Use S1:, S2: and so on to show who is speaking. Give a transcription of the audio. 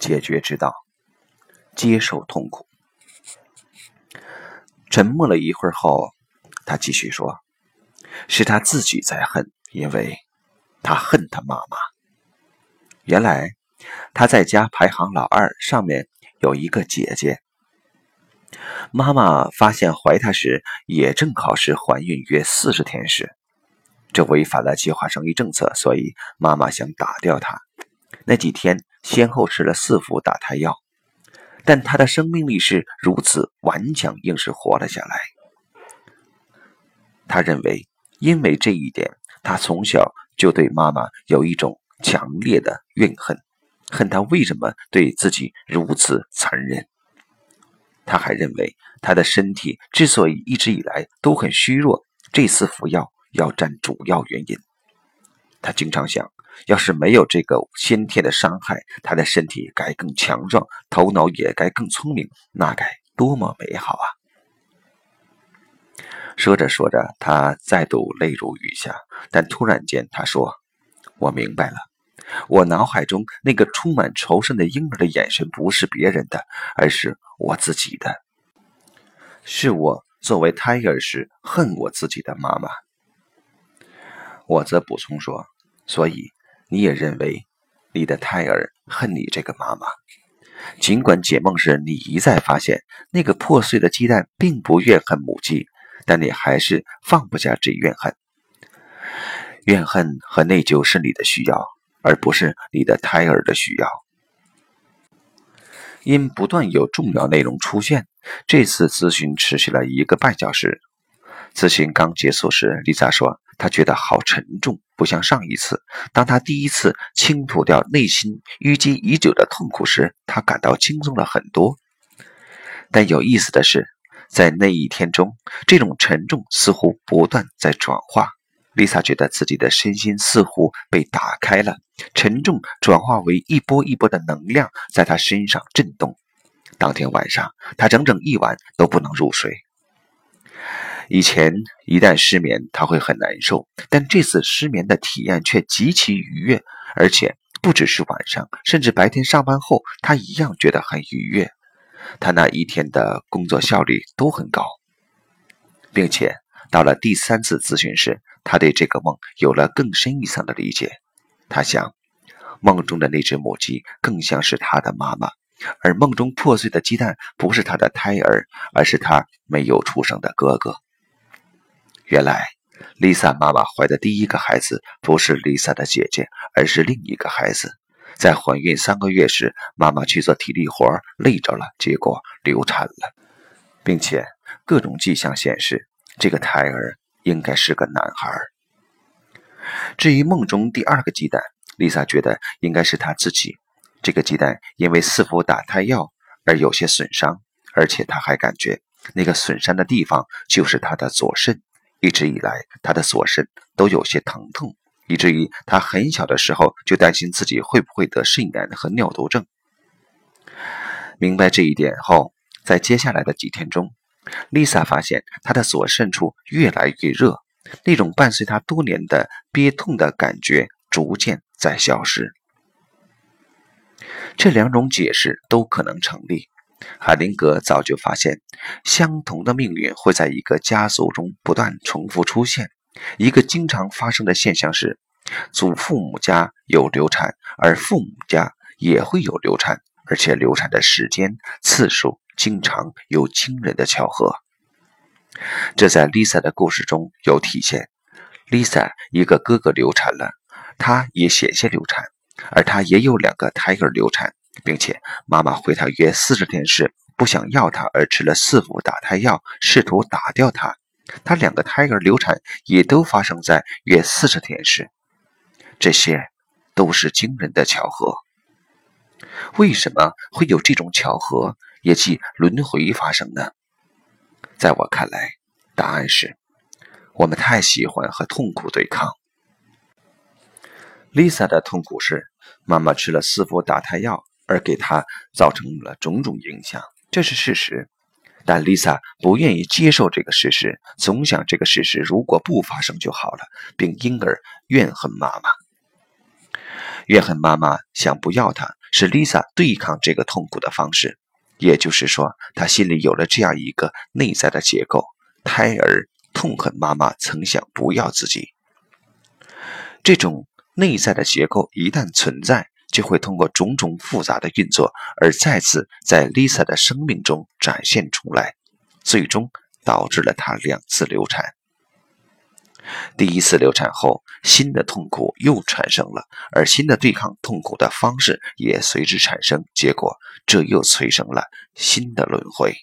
S1: 解决之道：接受痛苦。沉默了一会儿后，他继续说：“是他自己在恨，因为他恨他妈妈。原来他在家排行老二，上面有一个姐姐。妈妈发现怀他时，也正好是怀孕约四十天时。这违反了计划生育政策，所以妈妈想打掉他。那几天，先后吃了四副打胎药。”但他的生命力是如此顽强，硬是活了下来。他认为，因为这一点，他从小就对妈妈有一种强烈的怨恨，恨他为什么对自己如此残忍。他还认为，他的身体之所以一直以来都很虚弱，这次服药要占主要原因。他经常想。要是没有这个先天的伤害，他的身体该更强壮，头脑也该更聪明，那该多么美好啊！说着说着，他再度泪如雨下。但突然间，他说：“我明白了，我脑海中那个充满仇恨的婴儿的眼神，不是别人的，而是我自己的。是我作为胎儿时恨我自己的妈妈。”我则补充说：“所以。”你也认为你的胎儿恨你这个妈妈，尽管解梦时你一再发现那个破碎的鸡蛋并不怨恨母鸡，但你还是放不下这怨恨。怨恨和内疚是你的需要，而不是你的胎儿的需要。因不断有重要内容出现，这次咨询持续了一个半小时。咨询刚结束时，丽莎说。她觉得好沉重，不像上一次。当她第一次倾吐掉内心淤积已久的痛苦时，她感到轻松了很多。但有意思的是，在那一天中，这种沉重似乎不断在转化。丽萨觉得自己的身心似乎被打开了，沉重转化为一波一波的能量，在她身上震动。当天晚上，他整整一晚都不能入睡。以前一旦失眠，他会很难受，但这次失眠的体验却极其愉悦，而且不只是晚上，甚至白天上班后，他一样觉得很愉悦。他那一天的工作效率都很高，并且到了第三次咨询时，他对这个梦有了更深一层的理解。他想，梦中的那只母鸡更像是他的妈妈，而梦中破碎的鸡蛋不是他的胎儿，而是他没有出生的哥哥。原来，Lisa 妈妈怀的第一个孩子不是 Lisa 的姐姐，而是另一个孩子。在怀孕三个月时，妈妈去做体力活累着了，结果流产了，并且各种迹象显示这个胎儿应该是个男孩。至于梦中第二个鸡蛋，Lisa 觉得应该是她自己。这个鸡蛋因为似乎打胎药而有些损伤，而且她还感觉那个损伤的地方就是她的左肾。一直以来，他的左肾都有些疼痛，以至于他很小的时候就担心自己会不会得肾炎和尿毒症。明白这一点后，在接下来的几天中，Lisa 发现她的左肾处越来越热，那种伴随她多年的憋痛的感觉逐渐在消失。这两种解释都可能成立。海灵格早就发现，相同的命运会在一个家族中不断重复出现。一个经常发生的现象是，祖父母家有流产，而父母家也会有流产，而且流产的时间、次数经常有惊人的巧合。这在 Lisa 的故事中有体现。Lisa 一个哥哥流产了，她也险些流产，而她也有两个胎儿流产。并且妈妈回他约四十天时不想要他，而吃了四副打胎药，试图打掉他。他两个胎儿流产也都发生在约四十天时，这些都是惊人的巧合。为什么会有这种巧合，也即轮回发生呢？在我看来，答案是我们太喜欢和痛苦对抗。Lisa 的痛苦是妈妈吃了四副打胎药。而给他造成了种种影响，这是事实。但 Lisa 不愿意接受这个事实，总想这个事实如果不发生就好了，并因而怨恨妈妈。怨恨妈妈想不要她，是 Lisa 对抗这个痛苦的方式。也就是说，她心里有了这样一个内在的结构：胎儿痛恨妈妈曾想不要自己。这种内在的结构一旦存在，就会通过种种复杂的运作而再次在 Lisa 的生命中展现出来，最终导致了她两次流产。第一次流产后，新的痛苦又产生了，而新的对抗痛苦的方式也随之产生，结果这又催生了新的轮回。